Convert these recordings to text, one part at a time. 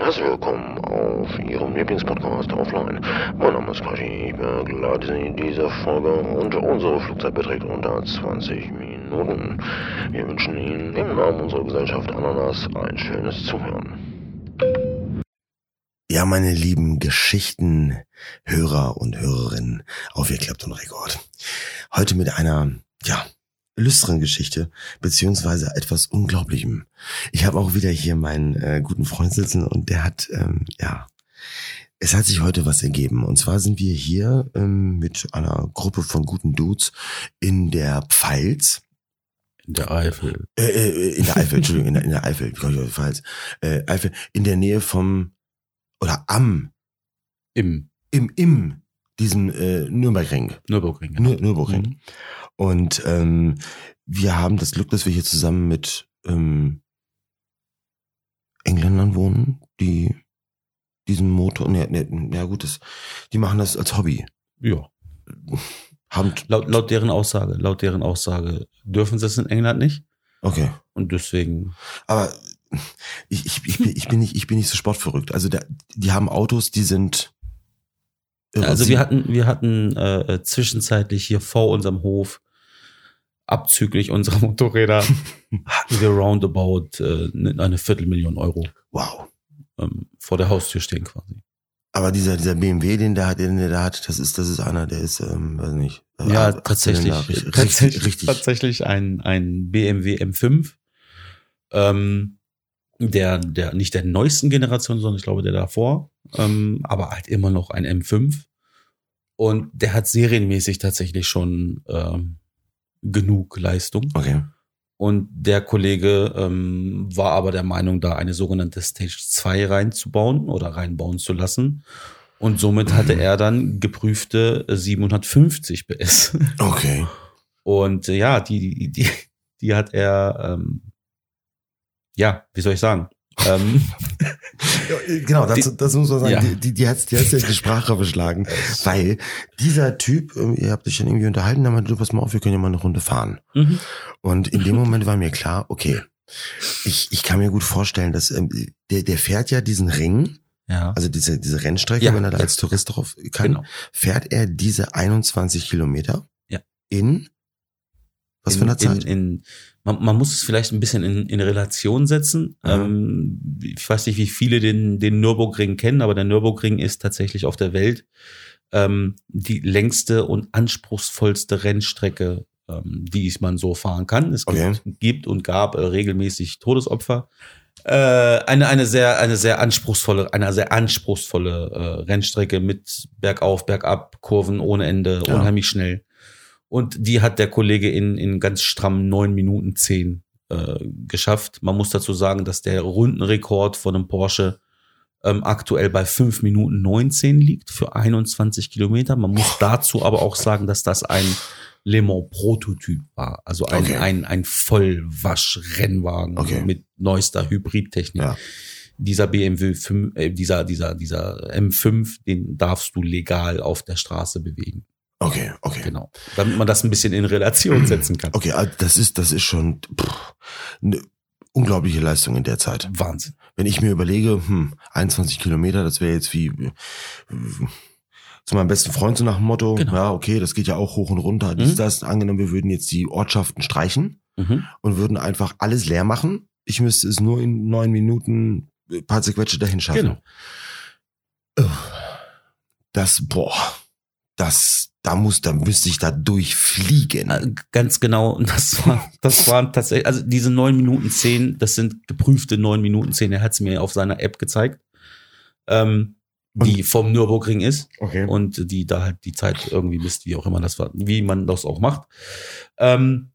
Herzlich willkommen auf Ihrem Lieblingspodcast Offline. Mein Name ist Quashi, ich begleite Sie in dieser Folge und unsere Flugzeit beträgt unter 20 Minuten. Wir wünschen Ihnen im Namen unserer Gesellschaft Ananas ein schönes Zuhören. Ja, meine lieben Geschichtenhörer und Hörerinnen auf Ihr Klappt und Rekord. Heute mit einer, ja, lüsteren Geschichte, beziehungsweise etwas Unglaublichem. Ich habe auch wieder hier meinen äh, guten Freund sitzen und der hat, ähm, ja, es hat sich heute was ergeben. Und zwar sind wir hier ähm, mit einer Gruppe von guten Dudes in der Pfalz. In der Eifel. Äh, äh, in der Eifel, Entschuldigung, in der, in der Eifel, ich Pfalz? Äh, Eifel, in der Nähe vom, oder am, Im im, im, diesem äh, Nürburgring. Nürburgring. Nür Nürburgring. Mhm. Und ähm, wir haben das Glück, dass wir hier zusammen mit ähm, Engländern wohnen, die diesen Motor, ne, ne, ja gut, das, die machen das als Hobby. Ja. Haben, Laut, laut deren Aussage, laut deren Aussage dürfen sie es in England nicht. okay. Und deswegen, Aber ich, ich, ich, bin, ich, bin nicht, ich bin nicht so sportverrückt. Also da, die haben Autos, die sind. Also wir hatten, wir hatten äh, äh, zwischenzeitlich hier vor unserem Hof, abzüglich unserer Motorräder, hatten wir roundabout äh, eine Viertelmillion Euro Wow. ähm, vor der Haustür stehen quasi. Aber dieser, dieser BMW, den der hat, den der da hat, das ist, das ist einer, der ist, ähm, weiß nicht. äh, Ja, tatsächlich, richtig, tatsächlich, richtig. tatsächlich ein, ein BMW M5, ähm, der, der, nicht der neuesten Generation, sondern ich glaube der davor, ähm, aber halt immer noch ein M5. Und der hat serienmäßig tatsächlich schon ähm, genug Leistung. Okay. Und der Kollege ähm, war aber der Meinung, da eine sogenannte Stage 2 reinzubauen oder reinbauen zu lassen. Und somit hatte er dann geprüfte 750 PS. Okay. Und äh, ja, die, die, die, die hat er, ähm, ja, wie soll ich sagen? ähm, Genau, das, das muss man sagen. Ja. Die, die, die hat die hat's ja die Sprache beschlagen. Weil dieser Typ, ähm, ihr habt euch dann irgendwie unterhalten, da meinte, du pass mal auf, wir können ja mal eine Runde fahren. mhm. Und in dem Moment war mir klar, okay, ich, ich kann mir gut vorstellen, dass ähm, der, der fährt ja diesen Ring, ja, also diese, diese Rennstrecke, Ja, wenn er da als Tourist drauf kann, genau. fährt er diese 21 Kilometer Ja. in was in, für eine Zeit? In, in, man, man muss es vielleicht ein bisschen in, in Relation setzen. Mhm. Ähm, ich weiß nicht, wie viele den, den Nürburgring kennen, aber der Nürburgring ist tatsächlich auf der Welt ähm, die längste und anspruchsvollste Rennstrecke, ähm, die man so fahren kann. Es gibt, Okay. gibt und gab äh, regelmäßig Todesopfer. Äh, eine, eine sehr, eine sehr anspruchsvolle, eine sehr anspruchsvolle äh, Rennstrecke mit bergauf, bergab, Kurven ohne Ende, Ja. unheimlich schnell. Und die hat der Kollege in, in ganz strammen neun Minuten zehn äh, geschafft. Man muss dazu sagen, dass der Rundenrekord von einem Porsche ähm, aktuell bei fünf Minuten 19 liegt für 21 Kilometer. Man muss dazu aber auch sagen, dass das ein Le Mans Prototyp war. Also ein, Okay. ein, ein Vollwasch-Rennwagen Okay. mit neuester Hybridtechnik. Ja. Dieser BMW, 5, äh, dieser, dieser, dieser M5, den darfst du legal auf der Straße bewegen. Okay, okay. Genau. Damit man das ein bisschen in Relation setzen kann. Okay, also das ist, das ist schon pff, eine unglaubliche Leistung in der Zeit. Wahnsinn. Wenn ich mir überlege, hm, 21 Kilometer, das wäre jetzt wie äh, zu meinem besten Freund so nach dem Motto, Genau. ja, okay, das geht ja auch hoch und runter. Dies, Mhm. das, angenommen, wir würden jetzt die Ortschaften streichen Mhm. und würden einfach alles leer machen. Ich müsste es nur in neun Minuten ein paar zerquetsche dahin schaffen. Genau. Das, boah, das, da muss, da müsste ich da durchfliegen. Äh, Ganz genau. Und Das war, das waren tatsächlich, also diese neun Minuten zehn, das sind geprüfte neun Minuten zehn. Er hat es mir auf seiner App gezeigt, ähm, die vom Nürburgring ist Okay. und die da halt die Zeit irgendwie misst, wie auch immer das war, wie man das auch macht. Ähm,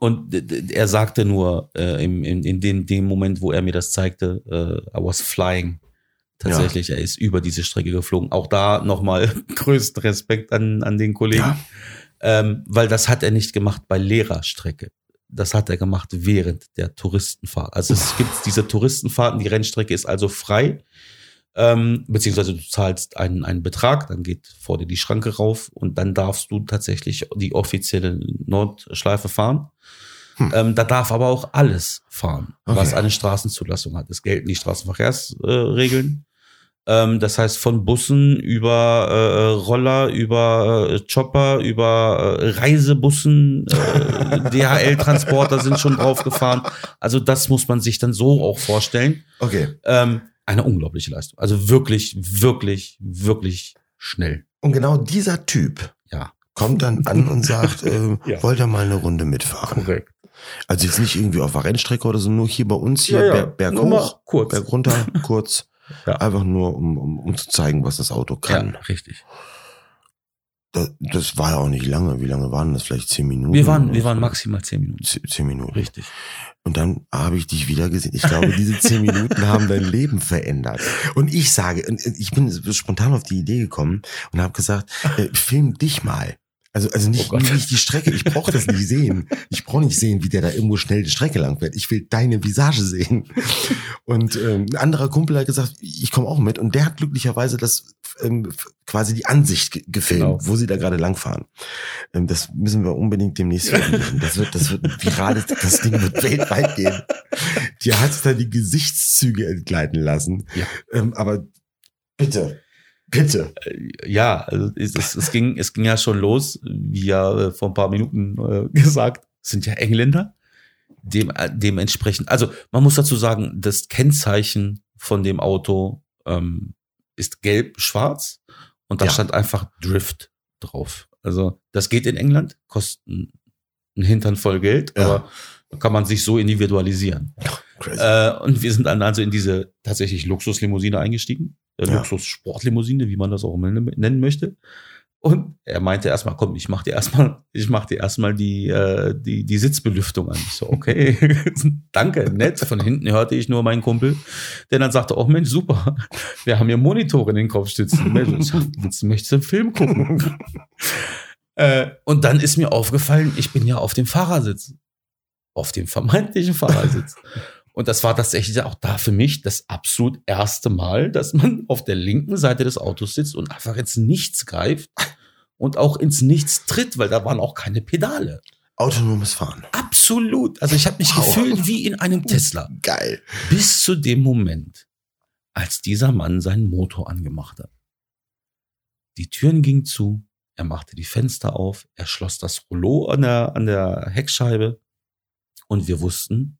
und er sagte nur äh, im, in, in dem, dem Moment, wo er mir das zeigte, äh, I was flying. Tatsächlich, er ist über diese Strecke geflogen. Auch da nochmal größten Respekt an, an den Kollegen. Ja. Ähm, weil das hat er nicht gemacht bei Lehrerstrecke. Das hat er gemacht während der Touristenfahrt. Also es gibt diese Touristenfahrten, die Rennstrecke ist also frei. Ähm, beziehungsweise du zahlst einen, einen Betrag, dann geht vor dir die Schranke rauf und dann darfst du tatsächlich die offizielle Nordschleife fahren. Hm. Ähm, da darf aber auch alles fahren, Okay. was eine Straßenzulassung hat. Es gelten die Straßenverkehrsregeln. ähm, das heißt von Bussen über äh, Roller, über äh, Chopper, über äh, Reisebussen, äh, DHL-Transporter sind schon draufgefahren. Also das muss man sich dann so auch vorstellen. Okay. Ähm, eine unglaubliche Leistung. Also wirklich, wirklich, wirklich schnell. Und genau dieser Typ Ja. kommt dann an und sagt, äh, Ja. wollt ihr mal eine Runde mitfahren? Korrekt. Also jetzt nicht irgendwie auf der Rennstrecke oder so, nur hier bei uns, hier Nur mal hoch, kurz. Berg runter, kurz. Ja. Einfach nur, um, um, um zu zeigen, was das Auto kann. Ja, richtig. Das, das war ja auch nicht lange. Wie lange waren das? Vielleicht zehn Minuten? Wir waren, wir waren maximal zehn Minuten. Zehn, zehn Minuten. Richtig. Und dann habe ich dich wieder gesehen. Ich glaube, diese zehn Minuten haben dein Leben verändert. Und ich sage, ich bin spontan auf die Idee gekommen und habe gesagt, äh, film dich mal. Also, also nicht, Oh nicht die Strecke. Ich brauche das nicht sehen. Ich brauche nicht sehen, wie der da irgendwo schnell die Strecke lang fährt. Ich will deine Visage sehen. Und ähm, ein anderer Kumpel hat gesagt, ich komme auch mit. Und der hat glücklicherweise das ähm, quasi die Ansicht ge- gefilmt, Genau. wo sie da gerade langfahren. Ähm, das müssen wir unbedingt demnächst veröffentlichen. Das wird, das wird viral. Das Ding wird weltweit gehen. Die hat da die Gesichtszüge entgleiten lassen. Ja. Ähm, aber bitte, bitte. Ja, also es, es, es, ging, es ging ja schon los, wie ja äh, vor ein paar Minuten äh, gesagt, es sind ja Engländer. Dem, äh, dementsprechend, also man muss dazu sagen, das Kennzeichen von dem Auto ähm, ist gelb-schwarz und da Ja. stand einfach Drift drauf. Also das geht in England, kostet einen Hintern voll Geld, Ja. aber kann man sich so individualisieren. Äh, und wir sind dann also in diese tatsächlich Luxuslimousine eingestiegen. Äh, Ja. Luxus-Sportlimousine, wie man das auch nennen möchte. Und er meinte erstmal, komm, ich mach dir erstmal, ich mach dir erstmal die, äh, die, die Sitzbelüftung an. Ich so, okay, danke, nett. Von hinten hörte ich nur meinen Kumpel, der dann sagte, oh Mensch, super, wir haben hier Monitore in den Kopfstützen. Mensch, willst, möchtest du einen Film gucken? äh, und dann ist mir aufgefallen, ich bin ja auf dem Fahrersitz. Auf dem vermeintlichen Fahrersitz. Und das war tatsächlich auch da für mich das absolut erste Mal, dass man auf der linken Seite des Autos sitzt und einfach ins Nichts greift und auch ins Nichts tritt, weil da waren auch keine Pedale. Autonomes Fahren. Absolut. Also ich habe mich Wow. gefühlt wie in einem Tesla. Geil. Bis zu dem Moment, als dieser Mann seinen Motor angemacht hat. Die Türen gingen zu, er machte die Fenster auf, er schloss das Rollo an der, an der Heckscheibe und wir wussten,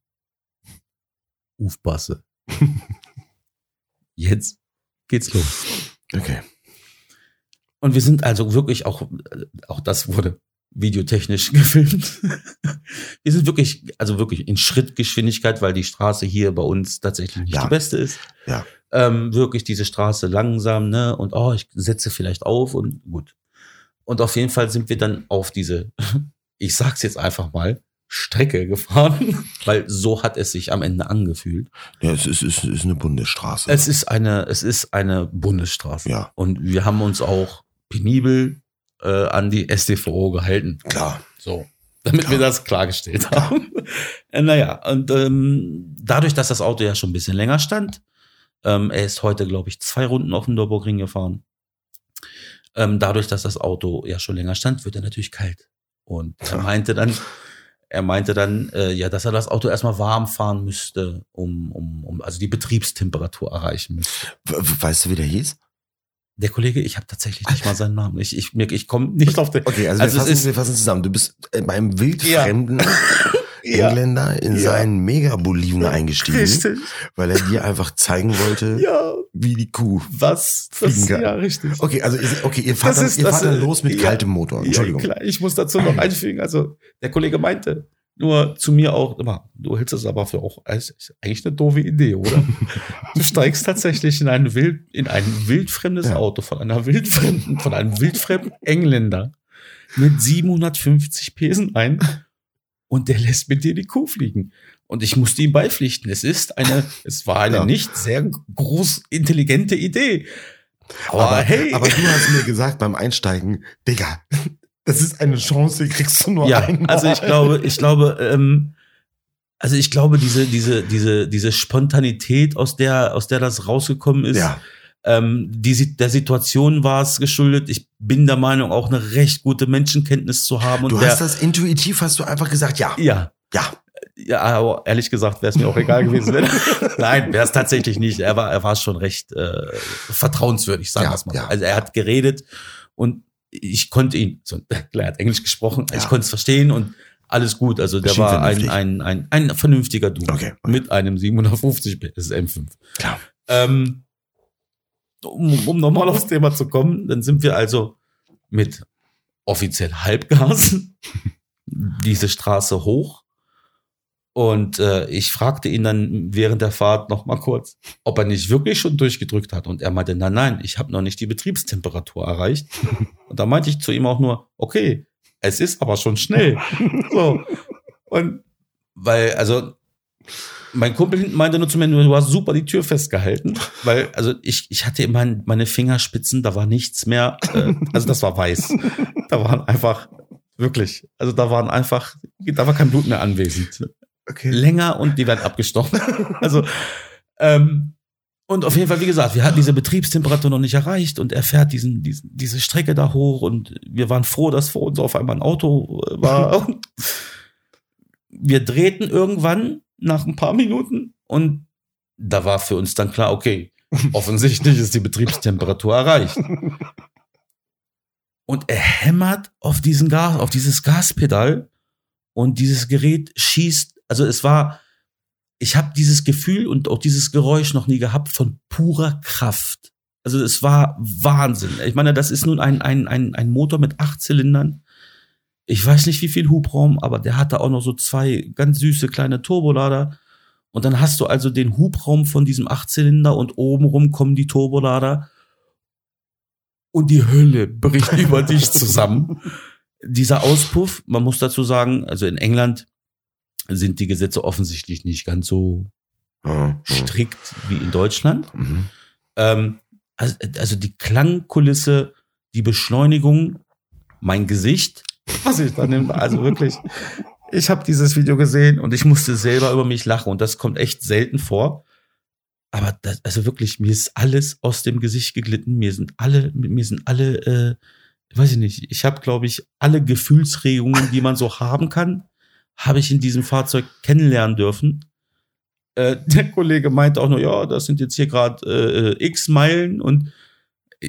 Ufbasse. Jetzt geht's los. Okay. Und wir sind also wirklich auch, auch das wurde videotechnisch gefilmt. wir sind wirklich, also wirklich in Schrittgeschwindigkeit, weil die Straße hier bei uns tatsächlich nicht Ja. die beste ist. Ja. Ähm, wirklich diese Straße langsam, ne? Und oh, ich setze vielleicht auf und gut. Und auf jeden Fall sind wir dann auf diese, ich sag's jetzt einfach mal, Strecke gefahren, weil so hat es sich am Ende angefühlt. Ja, es ist, es ist eine Bundesstraße. Es ist eine, es ist eine Bundesstraße. Ja. Und wir haben uns auch penibel äh, an die SDVO gehalten. Klar. So. Damit Klar. wir das klargestellt haben. äh, naja, und ähm, dadurch, dass das Auto ja schon ein bisschen länger stand, ähm, er ist heute, glaube ich, zwei Runden auf dem Nürburgring gefahren. Ähm, dadurch, dass das Auto ja schon länger stand, wird er natürlich kalt. Und er meinte dann, er meinte dann, äh, ja, dass er das Auto erstmal warm fahren müsste, um, um, um also die Betriebstemperatur erreichen müsste. We- we- Weißt du, wie der hieß? Der Kollege, ich habe tatsächlich nicht mal seinen Namen. Ich, ich, ich komme nicht auf den. Okay, also, Also wir, fassen, ist- wir fassen zusammen. Du bist bei einem wildfremden Ja. Engländer in Ja. seinen Megaboliden eingestiegen, Richtig. weil er dir einfach zeigen wollte, Ja, wie die Kuh. was? Fliegen Das, kann. ja, richtig. Okay, also okay, ihr fahrt, Das dann, ist- ihr das fahrt dann los mit ja. kaltem Motor. Entschuldigung. Ja, klar, ich muss dazu noch einfügen. Also, der Kollege meinte nur zu mir auch immer, du hältst es aber für auch, ist eigentlich eine doofe Idee, oder? du steigst tatsächlich in ein wild, in ein wildfremdes Ja. Auto von einer wildfremden, von einem wildfremden Engländer mit 750 Pesen ein und der lässt mit dir die Kuh fliegen. Und ich musste ihm beipflichten. Es ist eine, es war eine Ja. nicht sehr groß intelligente Idee. Aber, aber, hey, aber du hast mir gesagt beim Einsteigen, Digga, das ist eine Chance, die kriegst du nur ja, einmal. also ich glaube, ich glaube, ähm, also ich glaube, diese, diese, diese, diese Spontanität, aus der, aus der das rausgekommen ist, Ja, ähm, die, der Situation war es geschuldet. Ich bin der Meinung, auch eine recht gute Menschenkenntnis zu haben. Und du der, hast das intuitiv, hast du einfach gesagt, ja, ja, Ja. Ja, aber ehrlich gesagt wäre es mir auch egal gewesen. Wenn, nein, wäre es tatsächlich nicht. Er war, er war schon recht äh, vertrauenswürdig, sagen Ja, wir es mal. ja. Also er hat geredet und ich konnte ihn, so, er hat Englisch gesprochen, ich Ja. konnte es verstehen und alles gut. Also der war ein, ein, ein, ein vernünftiger Dude Okay, okay. mit einem 750 PS M5. Klar. Ähm, um, um nochmal aufs Thema zu kommen, dann sind wir also mit offiziell Halbgas diese Straße hoch. Und äh, ich fragte ihn dann während der Fahrt noch mal kurz, ob er nicht wirklich schon durchgedrückt hat. Und er meinte, nein, nein, ich habe noch nicht die Betriebstemperatur erreicht. Und da meinte ich zu ihm auch nur, okay, es ist aber schon schnell. So. Und weil, also, mein Kumpel hinten meinte nur zu mir, du hast super die Tür festgehalten, weil, also ich, ich hatte immer meine Fingerspitzen, da war nichts mehr, äh, also das war weiß. Da waren einfach, wirklich, also da waren einfach, da war kein Blut mehr anwesend. Okay. Länger und die werden abgestochen. Also, ähm, und auf jeden Fall, wie gesagt, wir hatten diese Betriebstemperatur noch nicht erreicht und er fährt diesen, diesen, diese Strecke da hoch und wir waren froh, dass vor uns auf einmal ein Auto äh, war. Wir drehten irgendwann nach ein paar Minuten und da war für uns dann klar, okay, offensichtlich ist die Betriebstemperatur erreicht. Und er hämmert auf diesen Gas, auf dieses Gaspedal und dieses Gerät schießt, also es war, ich habe dieses Gefühl und auch dieses Geräusch noch nie gehabt von purer Kraft. Also es war Wahnsinn. Ich meine, das ist nun ein, ein, ein, ein Motor mit acht Zylindern. Ich weiß nicht, wie viel Hubraum, aber der hatte auch noch so zwei ganz süße kleine Turbolader. Und dann hast du also den Hubraum von diesem Achtzylinder und obenrum kommen die Turbolader. Und die Hölle bricht über dich zusammen. Dieser Auspuff, man muss dazu sagen, also in England sind die Gesetze offensichtlich nicht ganz so strikt wie in Deutschland. Mhm. Ähm, also, also die Klangkulisse, die Beschleunigung, mein Gesicht, was ich dann nehme, also wirklich, ich habe dieses Video gesehen und ich musste selber über mich lachen und das kommt echt selten vor. Aber das, also wirklich, mir ist alles aus dem Gesicht geglitten. Mir sind alle, mir sind alle, äh, weiß ich nicht, ich habe, glaube ich, alle Gefühlsregungen, die man so haben kann, habe ich in diesem Fahrzeug kennenlernen dürfen. Äh, der Kollege meinte auch nur, ja, das sind jetzt hier gerade äh, x Meilen und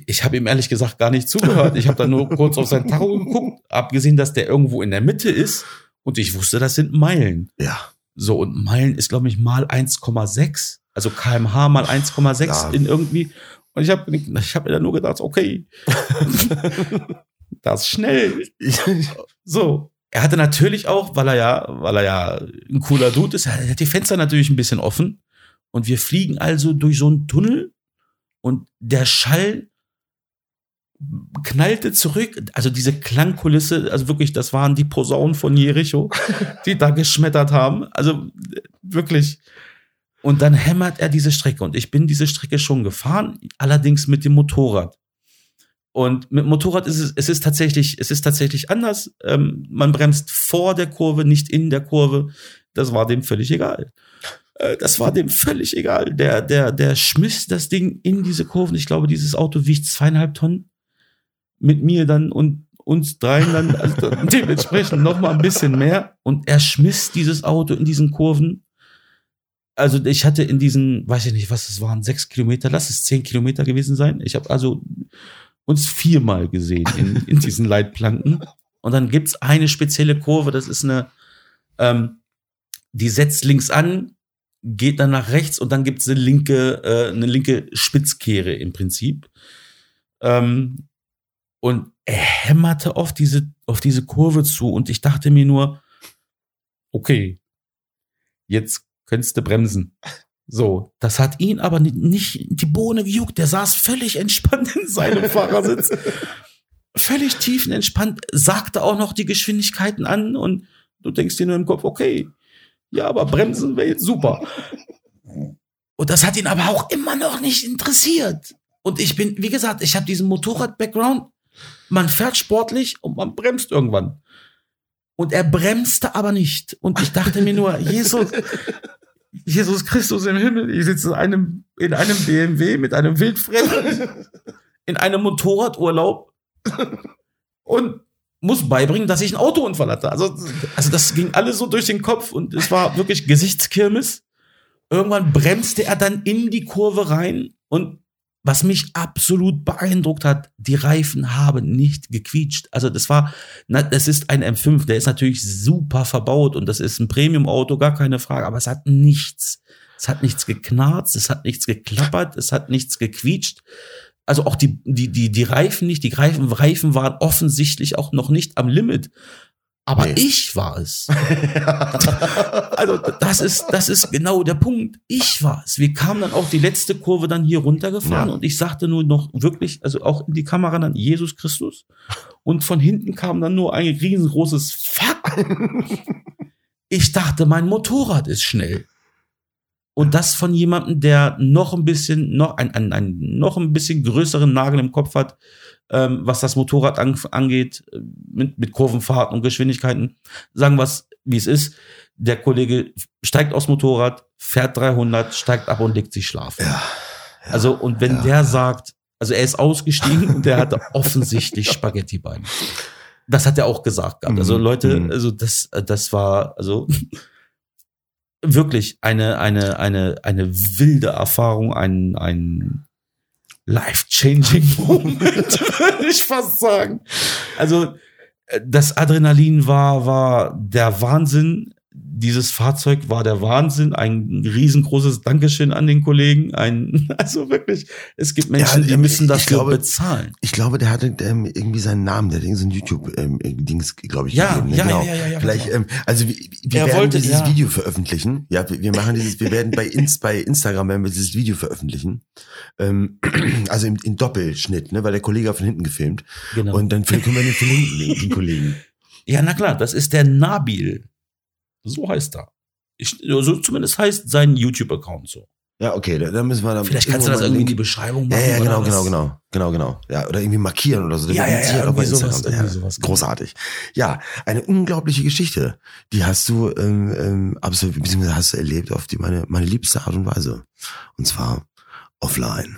ich habe ihm ehrlich gesagt gar nicht zugehört. Ich habe dann nur kurz auf sein Tacho geguckt, abgesehen, dass der irgendwo in der Mitte ist und ich wusste, das sind Meilen. Ja. So, und Meilen ist, glaube ich, mal 1,6. Also kmh mal 1,6 Ja. in irgendwie. Und ich habe ich hab mir dann nur gedacht, okay, das ist schnell. So. Er hatte natürlich auch, weil er ja, weil er ja ein cooler Dude ist, er hat die Fenster natürlich ein bisschen offen. Und wir fliegen also durch so einen Tunnel und der Schall knallte zurück. Also diese Klangkulisse, also wirklich, das waren die Posaunen von Jericho, die da geschmettert haben. Also wirklich. Und dann hämmert er diese Strecke. Und ich bin diese Strecke schon gefahren, allerdings mit dem Motorrad. Und mit Motorrad ist es, es ist tatsächlich, es ist tatsächlich anders. Ähm, man bremst vor der Kurve, nicht in der Kurve. Das war dem völlig egal. Äh, Das war dem völlig egal. Der, der, der schmiss das Ding in diese Kurven. Ich glaube, dieses Auto wiegt zweieinhalb Tonnen. Mit mir dann und uns dreien dann, also dementsprechend noch mal ein bisschen mehr. Und er schmiss dieses Auto in diesen Kurven. Also ich hatte in diesen, weiß ich nicht, was es waren, sechs Kilometer, lass es zehn Kilometer gewesen sein. Ich habe also uns viermal gesehen in, in diesen Leitplanken. Und dann gibt's eine spezielle Kurve, das ist eine, ähm, die setzt links an, geht dann nach rechts und dann gibt's eine linke, äh, eine linke Spitzkehre im Prinzip. Ähm, und er hämmerte auf diese, auf diese Kurve zu und ich dachte mir nur, okay, jetzt könntest du bremsen. So, das hat ihn aber ni- nicht die Bohne gejuckt. Der saß völlig entspannt in seinem Fahrersitz. Völlig tiefenentspannt, sagte auch noch die Geschwindigkeiten an und du denkst dir nur im Kopf, okay, ja, aber bremsen wäre jetzt super. Und das hat ihn aber auch immer noch nicht interessiert. Und ich bin, wie gesagt, ich habe diesen Motorrad-Background. Man fährt sportlich und man bremst irgendwann. Und er bremste aber nicht. Und ich dachte mir nur, Jesus, Jesus Christus im Himmel, ich sitze in einem, in einem BMW mit einem Wildfremden, in einem Motorradurlaub und muss beibringen, dass ich einen Autounfall hatte. Also, also das ging alles so durch den Kopf und es war wirklich Gesichtskirmes. Irgendwann bremste er dann in die Kurve rein und was mich absolut beeindruckt hat, die Reifen haben nicht gequietscht. Also das war, das ist ein M5, der ist natürlich super verbaut und das ist ein Premium-Auto, gar keine Frage, aber es hat nichts, es hat nichts geknarzt, es hat nichts geklappert, es hat nichts gequietscht. Also auch die, die, die, die Reifen nicht, die Reifen, Reifen waren offensichtlich auch noch nicht am Limit. Aber Nee. ich war es. also das ist, das ist genau der Punkt. Ich war es. Wir kamen dann auch die letzte Kurve dann hier runtergefahren Ja. und ich sagte nur noch wirklich, also auch in die Kamera dann Jesus Christus. Und von hinten kam dann nur ein riesengroßes Fuck. Ich dachte, mein Motorrad ist schnell. Und das von jemandem, der noch ein bisschen, noch ein, ein, ein noch ein bisschen größeren Nagel im Kopf hat, ähm, was das Motorrad an, angeht, äh, mit, mit Kurvenfahrten und Geschwindigkeiten. Sagen wir es, wie es ist. Der Kollege steigt aufs Motorrad, fährt 300, steigt ab und legt sich schlafen. Ja. Also, und wenn ja. der sagt, also er ist ausgestiegen und der hatte offensichtlich Spaghetti-Beine. Das hat er auch gesagt gehabt. Also Mhm. Leute, Mhm. also das, das war, also wirklich eine, eine, eine, eine wilde Erfahrung, ein, ein life-changing Moment, würde ich fast sagen. Also, äh, das Adrenalin war, war der Wahnsinn. Dieses Fahrzeug war der Wahnsinn. Ein riesengroßes Dankeschön an den Kollegen. Ein, also wirklich, es gibt Menschen, Ja, die ähm, müssen dafür glaube- bezahlen. Ich glaube, der hatte ähm, irgendwie seinen Namen, der hat irgend so ein YouTube-Dings, glaube ich, Ja, gegeben. ne? ja, genau. ja, ja, ja, Vielleicht, genau. ähm, also wir, wir Er werden wollte- dieses ja. Video veröffentlichen. Ja, wir, wir machen dieses, wir werden bei, Inst, bei Instagram werden wir dieses Video veröffentlichen. Ähm, also im, in Doppelschnitt, ne, weil der Kollege von hinten gefilmt. Genau. Und dann können wir den verlinken, den, den Kollegen. ja, na klar, das ist der Nabil. So heißt er. Ich, so zumindest heißt sein YouTube-Account so. Ja, okay, da, da müssen wir dann. Vielleicht kannst du das irgendwie in die Beschreibung Ja, machen. ja, oder genau, genau, genau, genau, genau. Ja, oder irgendwie markieren oder so. Ja, ja, ja, irgendwie sowas, irgendwie sowas, genau. Großartig. Ja, eine unglaubliche Geschichte. Die hast du ähm, ähm, absolviert, beziehungsweise hast du erlebt auf die meine meine liebste Art und Weise. Und zwar offline.